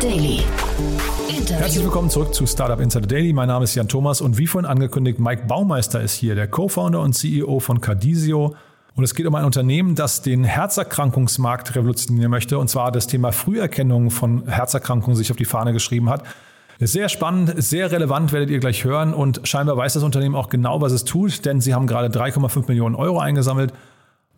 Daily. Herzlich willkommen zurück zu Startup Insider Daily. Mein Name ist Jan Thomas und wie vorhin angekündigt, Mike Baumeister ist hier, der Co-Founder und CEO von Cardisio. Und es geht um ein Unternehmen, das den Herzerkrankungsmarkt revolutionieren möchte, und zwar das Thema Früherkennung von Herzerkrankungen sich auf die Fahne geschrieben hat. Sehr spannend, sehr relevant, werdet ihr gleich hören. Und scheinbar weiß das Unternehmen auch genau, was es tut, denn sie haben gerade 3,5 Millionen Euro eingesammelt.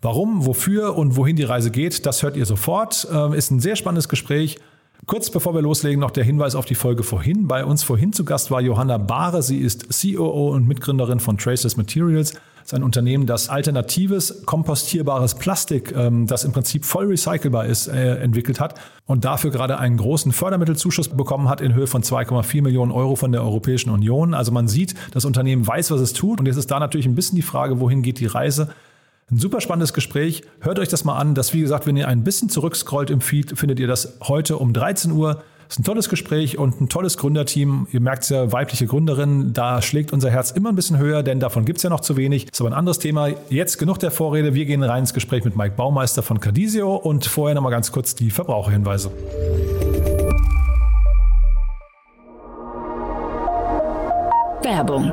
Warum, wofür und wohin die Reise geht, das hört ihr sofort. Ähm, ist ein sehr spannendes Gespräch. Kurz bevor wir loslegen, noch der Hinweis auf die Folge vorhin. Bei uns vorhin zu Gast war Johanna Bahre. Sie ist COO und Mitgründerin von Traceless Materials. Das ist ein Unternehmen, das alternatives, kompostierbares Plastik, ähm, das im Prinzip voll recycelbar ist, äh, entwickelt hat und dafür gerade einen großen Fördermittelzuschuss bekommen hat in Höhe von 2,4 Millionen Euro von der Europäischen Union. Also man sieht, das Unternehmen weiß, was es tut. Und jetzt ist da natürlich ein bisschen die Frage, wohin geht die Reise? Ein super spannendes Gespräch. Hört euch das mal an. Das, wie gesagt, wenn ihr ein bisschen zurückscrollt im Feed, findet ihr das heute um 13 Uhr. Ist ein tolles Gespräch und ein tolles Gründerteam. Ihr merkt es ja, weibliche Gründerin, da schlägt unser Herz immer ein bisschen höher, denn davon gibt es ja noch zu wenig. Ist aber ein anderes Thema. Jetzt genug der Vorrede. Wir gehen rein ins Gespräch mit Mike Baumeister von Cardisio und vorher nochmal ganz kurz die Verbraucherhinweise. Werbung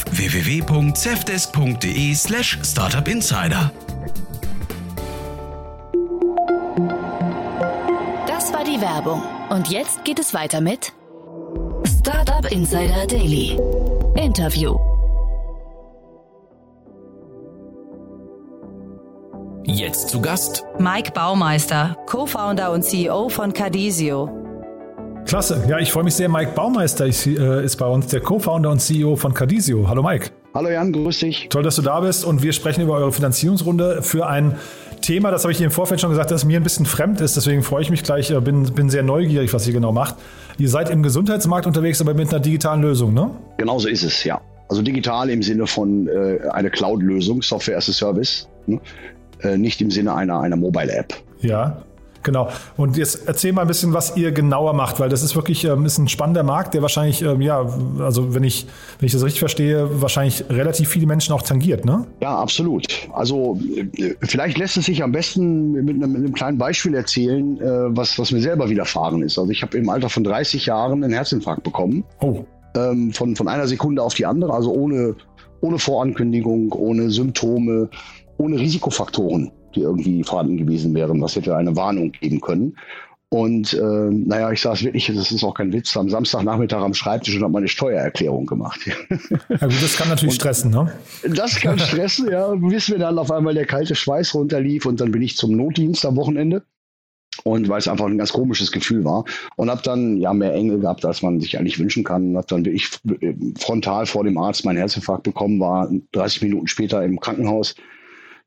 www.cevdesk.de slash startupinsider. Das war die Werbung. Und jetzt geht es weiter mit Startup Insider Daily. Interview. Jetzt zu Gast Mike Baumeister, Co-Founder und CEO von Cardisio. Klasse. Ja, ich freue mich sehr. Mike Baumeister ist, äh, ist bei uns, der Co-Founder und CEO von Cardisio. Hallo Mike. Hallo Jan, grüß dich. Toll, dass du da bist und wir sprechen über eure Finanzierungsrunde für ein Thema, das habe ich dir im Vorfeld schon gesagt, das mir ein bisschen fremd ist. Deswegen freue ich mich gleich, äh, bin, bin sehr neugierig, was ihr genau macht. Ihr seid im Gesundheitsmarkt unterwegs, aber mit einer digitalen Lösung, ne? Genau so ist es, ja. Also digital im Sinne von äh, eine Cloud-Lösung, Software as a Service, ne? äh, nicht im Sinne einer, einer Mobile-App. Ja, Genau. Und jetzt erzähl mal ein bisschen, was ihr genauer macht, weil das ist wirklich ähm, ist ein spannender Markt, der wahrscheinlich, ähm, ja, also wenn ich, wenn ich das richtig verstehe, wahrscheinlich relativ viele Menschen auch tangiert, ne? Ja, absolut. Also äh, vielleicht lässt es sich am besten mit einem, mit einem kleinen Beispiel erzählen, äh, was, was mir selber widerfahren ist. Also ich habe im Alter von 30 Jahren einen Herzinfarkt bekommen. Oh. Ähm, von, von einer Sekunde auf die andere, also ohne, ohne Vorankündigung, ohne Symptome, ohne Risikofaktoren die irgendwie vorhanden gewesen wären. Was hätte eine Warnung geben können. Und äh, naja, ich saß wirklich, das ist auch kein Witz, am Samstagnachmittag am Schreibtisch und habe meine Steuererklärung gemacht. Ja gut, das kann natürlich und stressen, ne? Das kann stressen, ja. Bis mir dann auf einmal der kalte Schweiß runterlief und dann bin ich zum Notdienst am Wochenende. Und weil es einfach ein ganz komisches Gefühl war. Und habe dann ja mehr Engel gehabt, als man sich eigentlich wünschen kann. Habe dann wirklich frontal vor dem Arzt meinen Herzinfarkt bekommen, war 30 Minuten später im Krankenhaus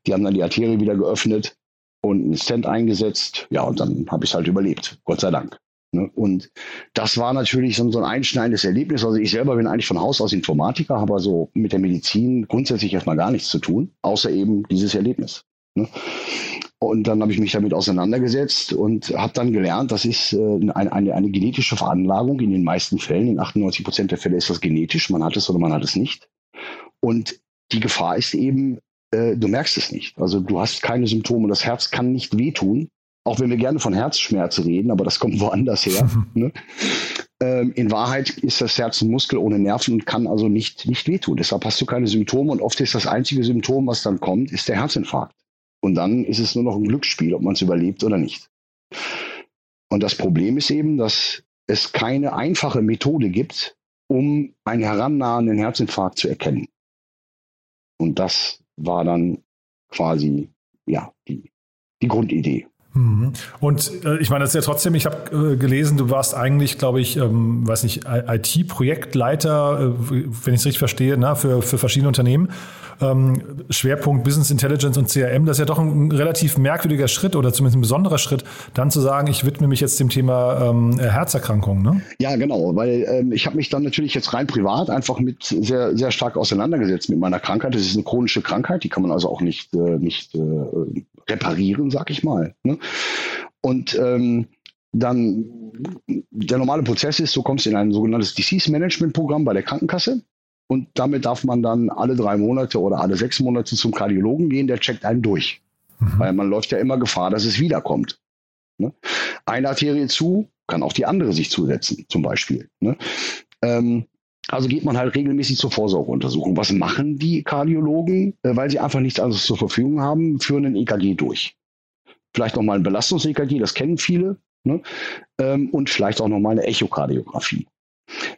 die haben dann die Arterie wieder geöffnet und einen Stent eingesetzt. Ja, und dann habe ich es halt überlebt. Gott sei Dank. Ne? Und das war natürlich so, ein einschneidendes Erlebnis. Also ich selber bin eigentlich von Haus aus Informatiker, habe also mit der Medizin grundsätzlich erstmal gar nichts zu tun, außer eben dieses Erlebnis. Ne? Und dann habe ich mich damit auseinandergesetzt und habe dann gelernt, das ist äh, eine, eine, eine genetische Veranlagung in den meisten Fällen. In 98 Prozent der Fälle ist das genetisch. Man hat es oder man hat es nicht. Und die Gefahr ist eben, äh, du merkst es nicht. Also du hast keine Symptome. Das Herz kann nicht wehtun. Auch wenn wir gerne von Herzschmerz reden, aber das kommt woanders her. ne? ähm, in Wahrheit ist das Herz ein Muskel ohne Nerven und kann also nicht, nicht wehtun. Deshalb hast du keine Symptome und oft ist das einzige Symptom, was dann kommt, ist der Herzinfarkt. Und dann ist es nur noch ein Glücksspiel, ob man es überlebt oder nicht. Und das Problem ist eben, dass es keine einfache Methode gibt, um einen herannahenden Herzinfarkt zu erkennen. Und das war dann quasi ja die, die Grundidee. Mhm. Und äh, ich meine, das ist ja trotzdem, ich habe äh, gelesen, du warst eigentlich, glaube ich, ähm, weiß nicht, IT-Projektleiter, äh, wenn ich es richtig verstehe, na, für, für verschiedene Unternehmen. Ähm, Schwerpunkt Business Intelligence und CRM, das ist ja doch ein, ein, relativ merkwürdiger Schritt oder zumindest ein besonderer Schritt, dann zu sagen, ich widme mich jetzt dem Thema ähm, Herzerkrankungen. Ne? Ja, genau, weil ähm, ich habe mich dann natürlich jetzt rein privat einfach mit sehr, sehr stark auseinandergesetzt mit meiner Krankheit. Das ist eine chronische Krankheit, die kann man also auch nicht, äh, nicht äh, reparieren, sag ich mal. Ne? Und ähm, dann der normale Prozess ist, du kommst in ein sogenanntes Disease Management Programm bei der Krankenkasse und damit darf man dann alle drei Monate oder alle sechs Monate zum Kardiologen gehen, der checkt einen durch. Mhm. Weil man läuft ja immer Gefahr, dass es wiederkommt. Ne? Eine Arterie zu, kann auch die andere sich zusetzen, zum Beispiel. Ne? Ähm, also geht man halt regelmäßig zur Vorsorgeuntersuchung. Was machen die Kardiologen? Äh, weil sie einfach nichts anderes zur Verfügung haben, führen ein EKG durch. Vielleicht nochmal ein Belastungs-EKG, das kennen viele. Ne? Ähm, und vielleicht auch nochmal eine Echokardiographie.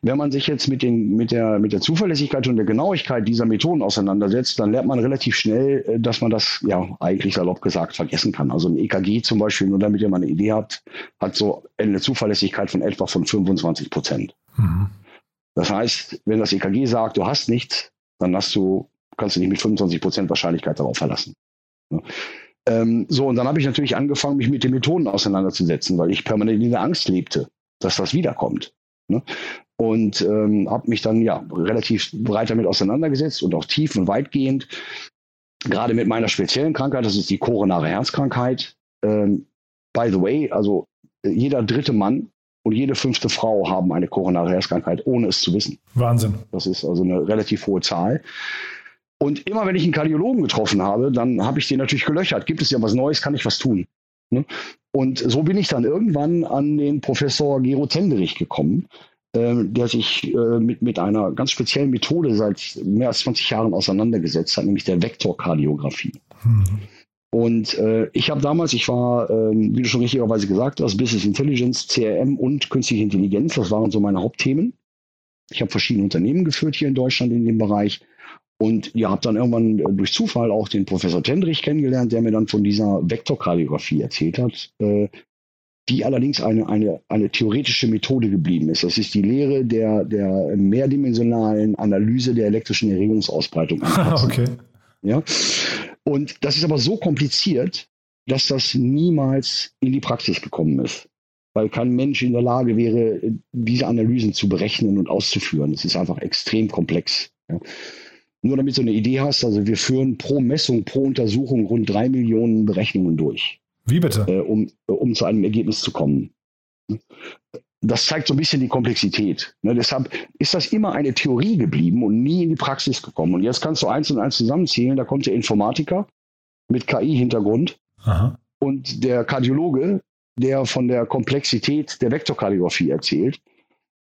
Wenn man sich jetzt mit, den, mit, der, mit der Zuverlässigkeit und der Genauigkeit dieser Methoden auseinandersetzt, dann lernt man relativ schnell, äh, dass man das ja eigentlich salopp gesagt vergessen kann. Also ein EKG zum Beispiel, nur damit ihr mal eine Idee habt, hat so eine Zuverlässigkeit von etwa von 25 Prozent. Mhm. Das heißt, wenn das EKG sagt, du hast nichts, dann hast du, kannst du dich mit 25 Prozent Wahrscheinlichkeit darauf verlassen. Ja. Ähm, so, und dann habe ich natürlich angefangen, mich mit den Methoden auseinanderzusetzen, weil ich permanent in der Angst lebte, dass das wiederkommt. Ne? Und ähm, habe mich dann ja relativ breit damit auseinandergesetzt und auch tief und weitgehend. Gerade mit meiner speziellen Krankheit, das ist die koronare Herzkrankheit. Ähm, by the way, also jeder dritte Mann und jede fünfte Frau haben eine koronare Herzkrankheit, ohne es zu wissen. Wahnsinn. Das ist also eine relativ hohe Zahl. Und immer wenn ich einen Kardiologen getroffen habe, dann habe ich den natürlich gelöchert. Gibt es ja was Neues, kann ich was tun? Ne? Und so bin ich dann irgendwann an den Professor Gero Tenderich gekommen, äh, der sich äh, mit, mit einer ganz speziellen Methode seit mehr als 20 Jahren auseinandergesetzt hat, nämlich der Vektorkardiographie. Mhm. Und äh, ich habe damals, ich war, ähm, wie du schon richtigerweise gesagt hast, Business Intelligence, CRM und künstliche Intelligenz, das waren so meine Hauptthemen. Ich habe verschiedene Unternehmen geführt hier in Deutschland in dem Bereich. Und ihr habt dann irgendwann äh, durch Zufall auch den Professor Tendrich kennengelernt, der mir dann von dieser Vektorkardiographie erzählt hat, äh, die allerdings eine, eine, eine theoretische Methode geblieben ist. Das ist die Lehre der, der mehrdimensionalen Analyse der elektrischen Erregungsausbreitung. okay. Ja? Und das ist aber so kompliziert, dass das niemals in die Praxis gekommen ist. Weil kein Mensch in der Lage wäre, diese Analysen zu berechnen und auszuführen. Es ist einfach extrem komplex. Ja? Nur damit du eine Idee hast, also wir führen pro Messung, pro Untersuchung rund drei Millionen Berechnungen durch. Wie bitte? Äh, um, um zu einem Ergebnis zu kommen das zeigt so ein bisschen die Komplexität. Ne, deshalb ist das immer eine Theorie geblieben und nie in die Praxis gekommen. Und jetzt kannst du eins und eins zusammenzählen. Da kommt der Informatiker mit KI-Hintergrund und der Kardiologe, der von der Komplexität der Vektorkardiographie erzählt.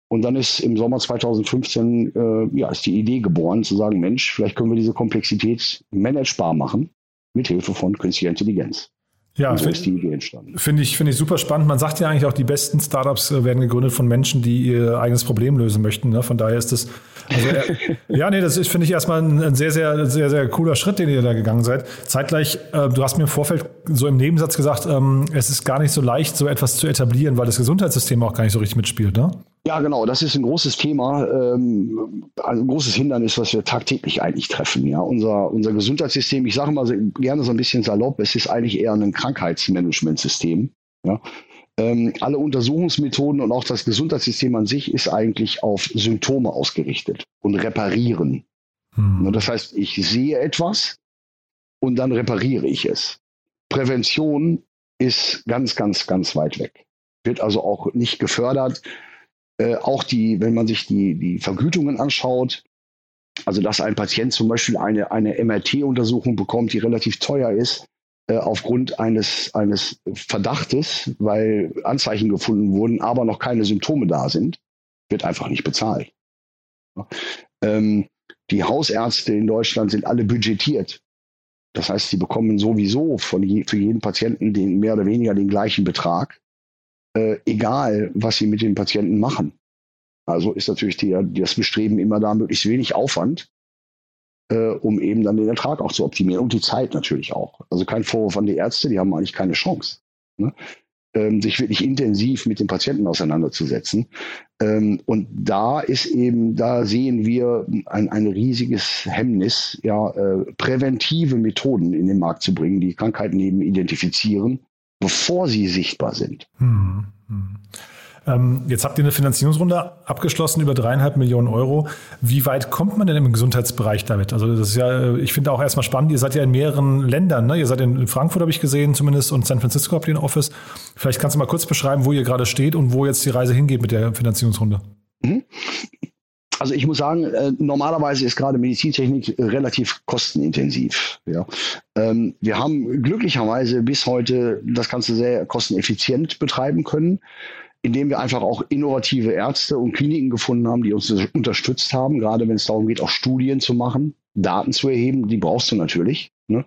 Und dann ist im Sommer 2015 äh, ja, ist die Idee geboren, zu sagen, Mensch, vielleicht können wir diese Komplexität managebar machen mit Hilfe von künstlicher Intelligenz. Ja, so ist die Idee entstanden. Finde ich, finde ich super spannend. Man sagt ja eigentlich auch, die besten Startups äh, werden gegründet von Menschen, die ihr eigenes Problem lösen möchten. Ne? Von daher ist das, also, äh, ja, nee, das ist, finde ich erstmal ein, sehr, sehr, sehr, sehr cooler Schritt, den ihr da gegangen seid. Zeitgleich, äh, du hast mir im Vorfeld so im Nebensatz gesagt, ähm, es ist gar nicht so leicht, so etwas zu etablieren, weil das Gesundheitssystem auch gar nicht so richtig mitspielt, ne? Ja, genau, das ist ein großes Thema, ähm, ein großes Hindernis, was wir tagtäglich eigentlich treffen. Ja, unser, unser Gesundheitssystem, ich sage mal so, gerne so ein bisschen salopp, es ist eigentlich eher ein Krankheitsmanagementsystem. Ja. Ähm, alle Untersuchungsmethoden und auch das Gesundheitssystem an sich ist eigentlich auf Symptome ausgerichtet und reparieren. Hm. Das heißt, ich sehe etwas und dann repariere ich es. Prävention ist ganz, ganz, ganz weit weg. Wird also auch nicht gefördert. Äh, auch die, wenn man sich die, die Vergütungen anschaut, also dass ein Patient zum Beispiel eine, eine MRT-Untersuchung bekommt, die relativ teuer ist, aufgrund eines, eines Verdachtes, weil Anzeichen gefunden wurden, aber noch keine Symptome da sind, wird einfach nicht bezahlt. Ähm, die Hausärzte in Deutschland sind alle budgetiert. Das heißt, sie bekommen sowieso von je, für jeden Patienten den, mehr oder weniger den gleichen Betrag äh, egal was sie mit den Patienten machen. Also ist natürlich die, das Bestreben immer da, möglichst wenig Aufwand, äh, um eben dann den Ertrag auch zu optimieren und die Zeit natürlich auch. Also kein Vorwurf an die Ärzte, die haben eigentlich keine Chance. Ne? Ähm, sich wirklich intensiv mit dem Patienten auseinanderzusetzen. Ähm, und da ist eben, da sehen wir ein, ein riesiges Hemmnis, ja, äh, präventive Methoden in den Markt zu bringen, die Krankheiten eben identifizieren, bevor sie sichtbar sind. Hm, hm. Ähm, jetzt habt ihr eine Finanzierungsrunde abgeschlossen über dreieinhalb Millionen Euro. Wie weit kommt man denn im Gesundheitsbereich damit? Also das ist ja, ich finde auch erstmal spannend, ihr seid ja in mehreren Ländern, ne? Ihr seid in Frankfurt, habe ich gesehen, zumindest, und San Francisco habt ihr ein Office. Vielleicht kannst du mal kurz beschreiben, wo ihr gerade steht und wo jetzt die Reise hingeht mit der Finanzierungsrunde. Mhm. Also ich muss sagen, äh, normalerweise ist gerade Medizintechnik relativ kostenintensiv. Ja. Ähm, wir haben glücklicherweise bis heute das Ganze sehr kosteneffizient betreiben können indem wir einfach auch innovative Ärzte und Kliniken gefunden haben, die uns unterstützt haben, gerade wenn es darum geht, auch Studien zu machen, Daten zu erheben, die brauchst du natürlich. Ne?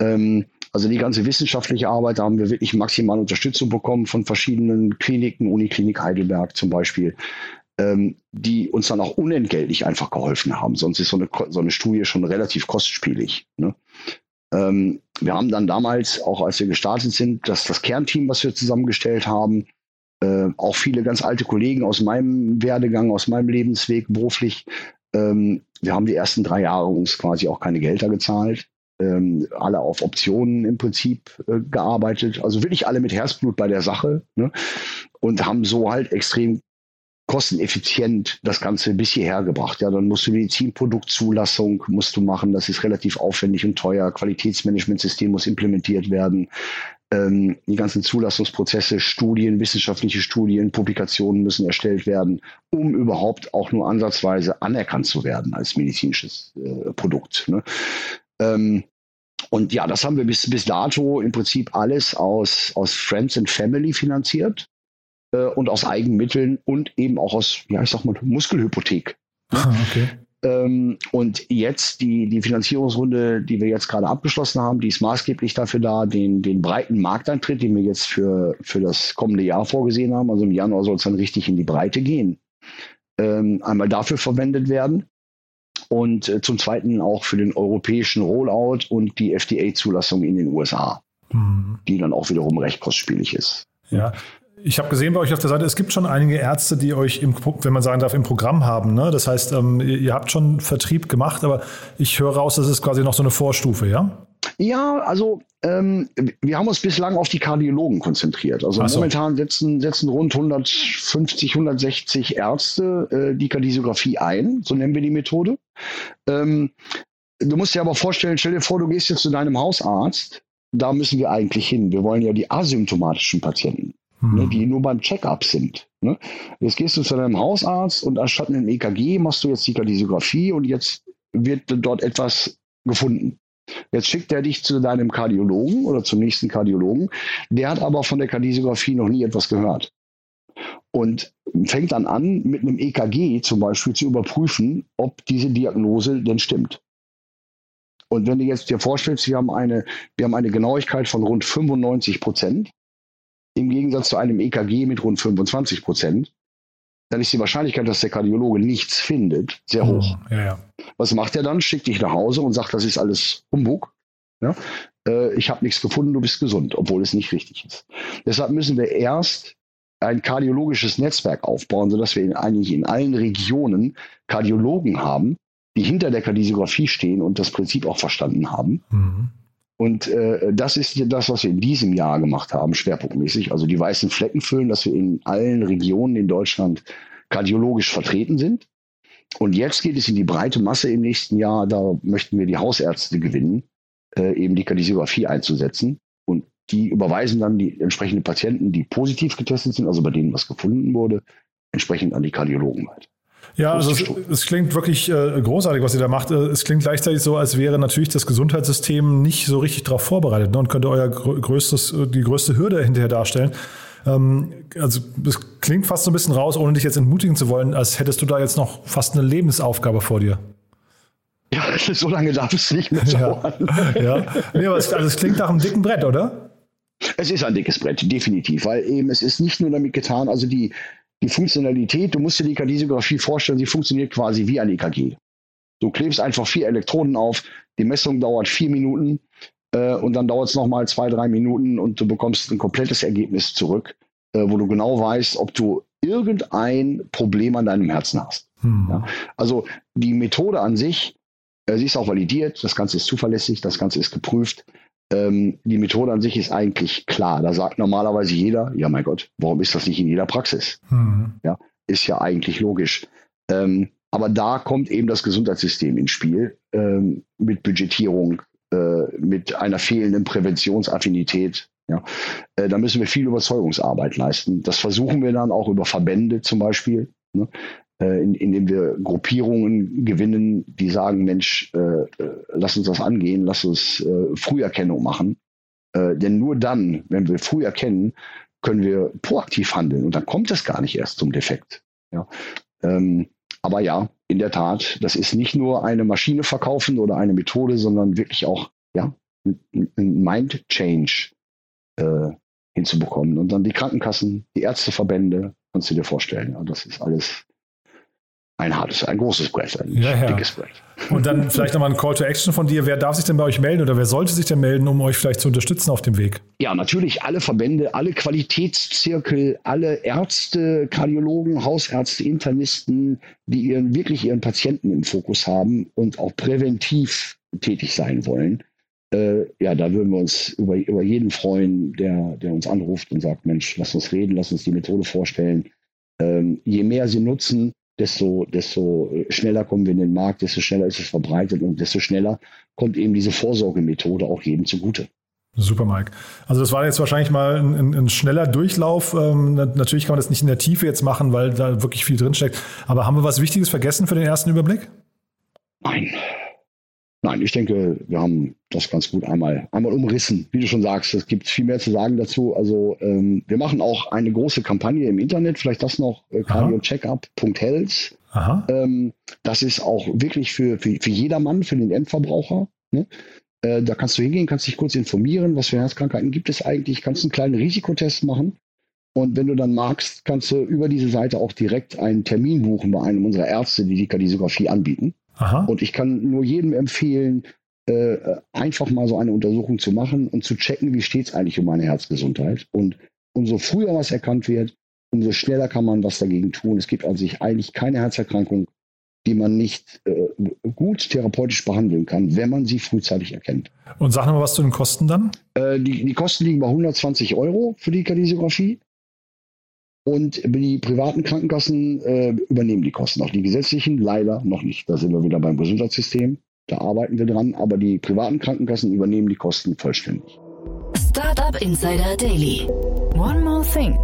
Ähm, also die ganze wissenschaftliche Arbeit, da haben wir wirklich maximal Unterstützung bekommen von verschiedenen Kliniken, Uniklinik Heidelberg zum Beispiel, ähm, die uns dann auch unentgeltlich einfach geholfen haben. Sonst ist so eine, so eine Studie schon relativ kostspielig. Ne? Ähm, wir haben dann damals, auch als wir gestartet sind, das, das Kernteam, was wir zusammengestellt haben, äh, auch viele ganz alte Kollegen aus meinem Werdegang, aus meinem Lebensweg beruflich. Ähm, wir haben die ersten drei Jahre uns quasi auch keine Gelder gezahlt. Ähm, alle auf Optionen im Prinzip äh, gearbeitet. Also wirklich alle mit Herzblut bei der Sache. Ne? Und haben so halt extrem kosteneffizient das Ganze bis hierher gebracht. Ja, dann musst du Medizinproduktzulassung musst du machen. Das ist relativ aufwendig und teuer. Qualitätsmanagementsystem muss implementiert werden ähm, die ganzen Zulassungsprozesse, Studien, wissenschaftliche Studien, Publikationen müssen erstellt werden, um überhaupt auch nur ansatzweise anerkannt zu werden als medizinisches äh, Produkt. Ne? Ähm, und ja, das haben wir bis, bis dato im Prinzip alles aus, aus Friends and Family finanziert äh, und aus Eigenmitteln und eben auch aus, ja, ich sag mal, Muskelhypothek. Ne? Okay. Ähm, und jetzt die, die Finanzierungsrunde, die wir jetzt gerade abgeschlossen haben, die ist maßgeblich dafür da, den, den breiten Markteintritt, den wir jetzt für, für das kommende Jahr vorgesehen haben, also im Januar soll es dann richtig in die Breite gehen, ähm, einmal dafür verwendet werden und äh, zum Zweiten auch für den europäischen Rollout und die FDA-Zulassung in den USA, mhm. die dann auch wiederum recht kostspielig ist. Ja, ich habe gesehen bei euch auf der Seite, es gibt schon einige Ärzte, die euch, im, wenn man sagen darf, im Programm haben. Ne? Das heißt, ähm, ihr, habt schon Vertrieb gemacht, aber ich höre raus, das ist quasi noch so eine Vorstufe, ja? Ja, also ähm, wir haben uns bislang auf die Kardiologen konzentriert. Also so. momentan setzen, setzen rund 150, 160 Ärzte äh, die Kardiographie ein, so nennen wir die Methode. Ähm, du musst dir aber vorstellen, stell dir vor, du gehst jetzt zu deinem Hausarzt, da müssen wir eigentlich hin. Wir wollen ja die asymptomatischen Patienten ne, hm. die nur beim Check-up sind. Ne? Jetzt gehst du zu deinem Hausarzt und anstatt einem EKG machst du jetzt die Kardiographie und jetzt wird dort etwas gefunden. Jetzt schickt er dich zu deinem Kardiologen oder zum nächsten Kardiologen. Der hat aber von der Kardiographie noch nie etwas gehört. Und fängt dann an, mit einem EKG zum Beispiel zu überprüfen, ob diese Diagnose denn stimmt. Und wenn du jetzt dir vorstellst, wir haben eine, wir haben eine Genauigkeit von rund 95 Prozent, im Gegensatz zu einem EKG mit rund 25 Prozent, dann ist die Wahrscheinlichkeit, dass der Kardiologe nichts findet, sehr hoch. Oh, ja, ja. Was macht er dann? Schickt dich nach Hause und sagt, das ist alles Humbug. Ja? Äh, ich habe nichts gefunden, du bist gesund, obwohl es nicht richtig ist. Deshalb müssen wir erst ein kardiologisches Netzwerk aufbauen, sodass wir in, eigentlich in allen Regionen Kardiologen haben, die hinter der Kardiographie stehen und das Prinzip auch verstanden haben. Mhm. Und äh, das ist das, was wir in diesem Jahr gemacht haben, schwerpunktmäßig. Also die weißen Flecken füllen, dass wir in allen Regionen in Deutschland kardiologisch vertreten sind. Und jetzt geht es in die breite Masse im nächsten Jahr. Da möchten wir die Hausärzte gewinnen, äh, eben die Kardiografie einzusetzen. Und die überweisen dann die entsprechenden Patienten, die positiv getestet sind, also bei denen was gefunden wurde, entsprechend an die Kardiologen weiter. Ja, also es, es, klingt wirklich äh, großartig, was ihr da macht. Äh, es klingt gleichzeitig so, als wäre natürlich das Gesundheitssystem nicht so richtig darauf vorbereitet ne, und könnte euer größtes, äh, die größte Hürde hinterher darstellen. Ähm, also es klingt fast so ein bisschen raus, ohne dich jetzt entmutigen zu wollen, als hättest du da jetzt noch fast eine Lebensaufgabe vor dir. Ja, so lange darf es nicht mehr dauern. Ja, ja. Nee, aber es, also es klingt nach einem dicken Brett, oder? Es ist ein dickes Brett, definitiv, weil eben es ist nicht nur damit getan, also die, die Funktionalität, du musst dir die Kardiographie vorstellen, sie funktioniert quasi wie ein EKG. Du klebst einfach vier Elektroden auf, die Messung dauert vier Minuten äh, und dann dauert es nochmal zwei, drei Minuten und du bekommst ein komplettes Ergebnis zurück, äh, wo du genau weißt, ob du irgendein Problem an deinem Herzen hast. Hm. Ja? Also die Methode an sich, äh, sie ist auch validiert, das Ganze ist zuverlässig, das Ganze ist geprüft. Ähm, die Methode an sich ist eigentlich klar. Da sagt normalerweise jeder, ja mein Gott, warum ist das nicht in jeder Praxis? Hm. Ja, ist ja eigentlich logisch. Ähm, aber da kommt eben das Gesundheitssystem ins Spiel ähm, mit Budgetierung, äh, mit einer fehlenden Präventionsaffinität. Ja. Äh, da müssen wir viel Überzeugungsarbeit leisten. Das versuchen wir dann auch über Verbände zum Beispiel, ne? Äh, in, indem wir Gruppierungen gewinnen, die sagen, Mensch, äh, äh, lass uns das angehen, lass uns äh, Früherkennung machen. denn nur dann, wenn wir früh erkennen, können wir proaktiv handeln und dann kommt es gar nicht erst zum Defekt. Ja. Ähm, aber ja, in der Tat, das ist nicht nur eine Maschine verkaufen oder eine Methode, sondern wirklich auch ja, ein Mind Change äh, hinzubekommen. Und dann die Krankenkassen, die Ärzteverbände, kannst du dir vorstellen. Ja, das ist alles ein hartes, ein großes Brett, ein ja, ja. dickes Brett. Und dann vielleicht nochmal ein Call to Action von dir. Wer darf sich denn bei euch melden oder wer sollte sich denn melden, um euch vielleicht zu unterstützen auf dem Weg? Ja, natürlich alle Verbände, alle Qualitätszirkel, alle Ärzte, Kardiologen, Hausärzte, Internisten, die ihren, wirklich ihren Patienten im Fokus haben und auch präventiv tätig sein wollen. Äh, ja, da würden wir uns über, über jeden freuen, der, der uns anruft und sagt, Mensch, lass uns reden, lass uns die Methode vorstellen. Ähm, je mehr sie nutzen, desto, desto schneller kommen wir in den Markt, desto schneller ist es verbreitet und desto schneller kommt eben diese Vorsorgemethode auch jedem zugute. Super, Mike. Also das war jetzt wahrscheinlich mal ein, ein schneller Durchlauf. Ähm, natürlich kann man das nicht in der Tiefe jetzt machen, weil da wirklich viel drinsteckt. Aber haben wir was Wichtiges vergessen für den ersten Überblick? Nein, Nein, ich denke, wir haben das ganz gut einmal, einmal umrissen. Wie du schon sagst, es gibt viel mehr zu sagen dazu. Also ähm, wir machen auch eine große Kampagne im Internet, vielleicht das noch, äh, cardiocheckup.health. Ähm, das ist auch wirklich für, für, für jedermann, für den Endverbraucher. Ne? Äh, da kannst du hingehen, kannst dich kurz informieren, was für Herzkrankheiten gibt es eigentlich, kannst einen kleinen Risikotest machen. Und wenn du dann magst, kannst du über diese Seite auch direkt einen Termin buchen bei einem unserer Ärzte, die die Kardiografie anbieten. Aha. Und ich kann nur jedem empfehlen, äh, einfach mal so eine Untersuchung zu machen und zu checken, wie steht es eigentlich um meine Herzgesundheit. Und umso früher was erkannt wird, umso schneller kann man was dagegen tun. Es gibt an sich eigentlich keine Herzerkrankung, die man nicht äh, gut therapeutisch behandeln kann, wenn man sie frühzeitig erkennt. Und sag nochmal was zu den Kosten dann? Äh, die, die Kosten liegen bei 120 Euro für die Kardiografie. Und die privaten Krankenkassen äh, übernehmen die Kosten. Auch die gesetzlichen leider noch nicht. Da sind wir wieder beim Gesundheitssystem. Da arbeiten wir dran. Aber die privaten Krankenkassen übernehmen die Kosten vollständig. Startup Insider Daily. One more thing.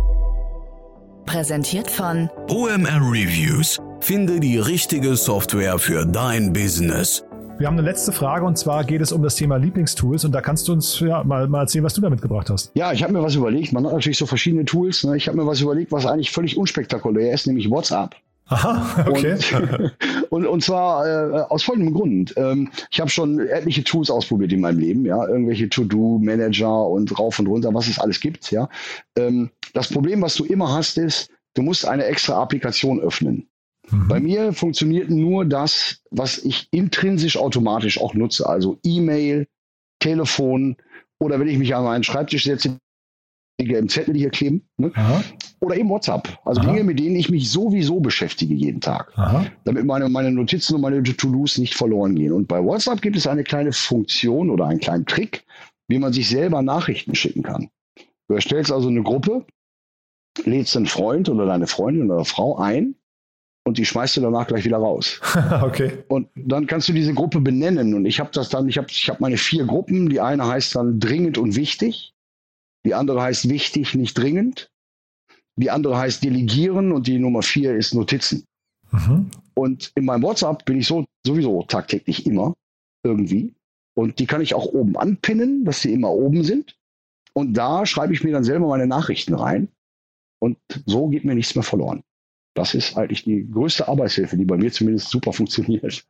Präsentiert von OMR Reviews. Finde die richtige Software für dein Business. Wir haben eine letzte Frage und zwar geht es um das Thema Lieblingstools und da kannst du uns ja, mal, mal erzählen, was du da mitgebracht hast. Ja, ich habe mir was überlegt. Man hat natürlich so verschiedene Tools. Ne? Ich habe mir was überlegt, was eigentlich völlig unspektakulär ist, nämlich WhatsApp. Aha, okay. Und, und, und zwar äh, aus folgendem Grund. Ähm, ich habe schon etliche Tools ausprobiert in meinem Leben, ja, irgendwelche To-Do-Manager und rauf und runter, was es alles gibt, ja. Ähm, das Problem, was du immer hast, ist, du musst eine extra Applikation öffnen. Mhm. Bei mir funktioniert nur das, was ich intrinsisch automatisch auch nutze, also E-Mail, Telefon oder wenn ich mich an meinen Schreibtisch setze, im Zettel hier kleben. Ne? Oder eben WhatsApp. Also Aha. Dinge, mit denen ich mich sowieso beschäftige jeden Tag. Aha. Damit meine, meine Notizen und meine To-Dos nicht verloren gehen. Und bei WhatsApp gibt es eine kleine Funktion oder einen kleinen Trick, wie man sich selber Nachrichten schicken kann. Du erstellst also eine Gruppe, lädst einen Freund oder deine Freundin oder Frau ein und die schmeißt du danach gleich wieder raus. okay. Und dann kannst du diese Gruppe benennen. Und ich habe das dann, ich habe ich hab meine vier Gruppen. Die eine heißt dann dringend und wichtig. Die andere heißt wichtig, nicht dringend. Die andere heißt delegieren und die Nummer vier ist Notizen. Mhm. Und in meinem WhatsApp bin ich so sowieso tagtäglich immer irgendwie. Und die kann ich auch oben anpinnen, dass sie immer oben sind. Und da schreibe ich mir dann selber meine Nachrichten rein. Und so geht mir nichts mehr verloren. Das ist eigentlich die größte Arbeitshilfe, die bei mir zumindest super funktioniert.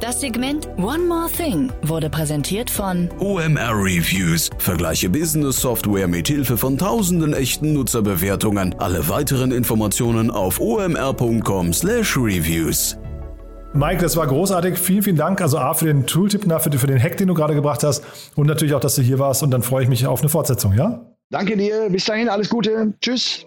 Das Segment One More Thing wurde präsentiert von OMR Reviews. Vergleiche Business Software mit Hilfe von tausenden echten Nutzerbewertungen. Alle weiteren Informationen auf omr.com/reviews. Mike, das war großartig. Vielen, vielen Dank. Also A für den Tooltip, für, für den Hack, den du gerade gebracht hast und natürlich auch, dass du hier warst und dann freue ich mich auf eine Fortsetzung, ja? Danke dir. Bis dahin, alles Gute. Tschüss.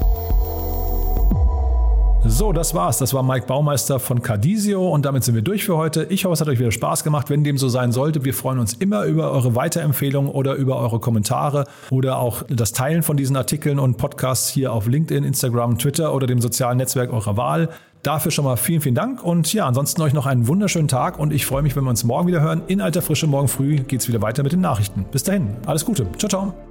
So, das war's. Das war Mike Baumeister von Cardisio und damit sind wir durch für heute. Ich hoffe, es hat euch wieder Spaß gemacht. Wenn dem so sein sollte, wir freuen uns immer über eure Weiterempfehlungen oder über eure Kommentare oder auch das Teilen von diesen Artikeln und Podcasts hier auf LinkedIn, Instagram, Twitter oder dem sozialen Netzwerk eurer Wahl. Dafür schon mal vielen, vielen Dank und ja, ansonsten euch noch einen wunderschönen Tag und ich freue mich, wenn wir uns morgen wieder hören. In alter Frische, morgen früh geht's wieder weiter mit den Nachrichten. Bis dahin, alles Gute. Ciao, ciao.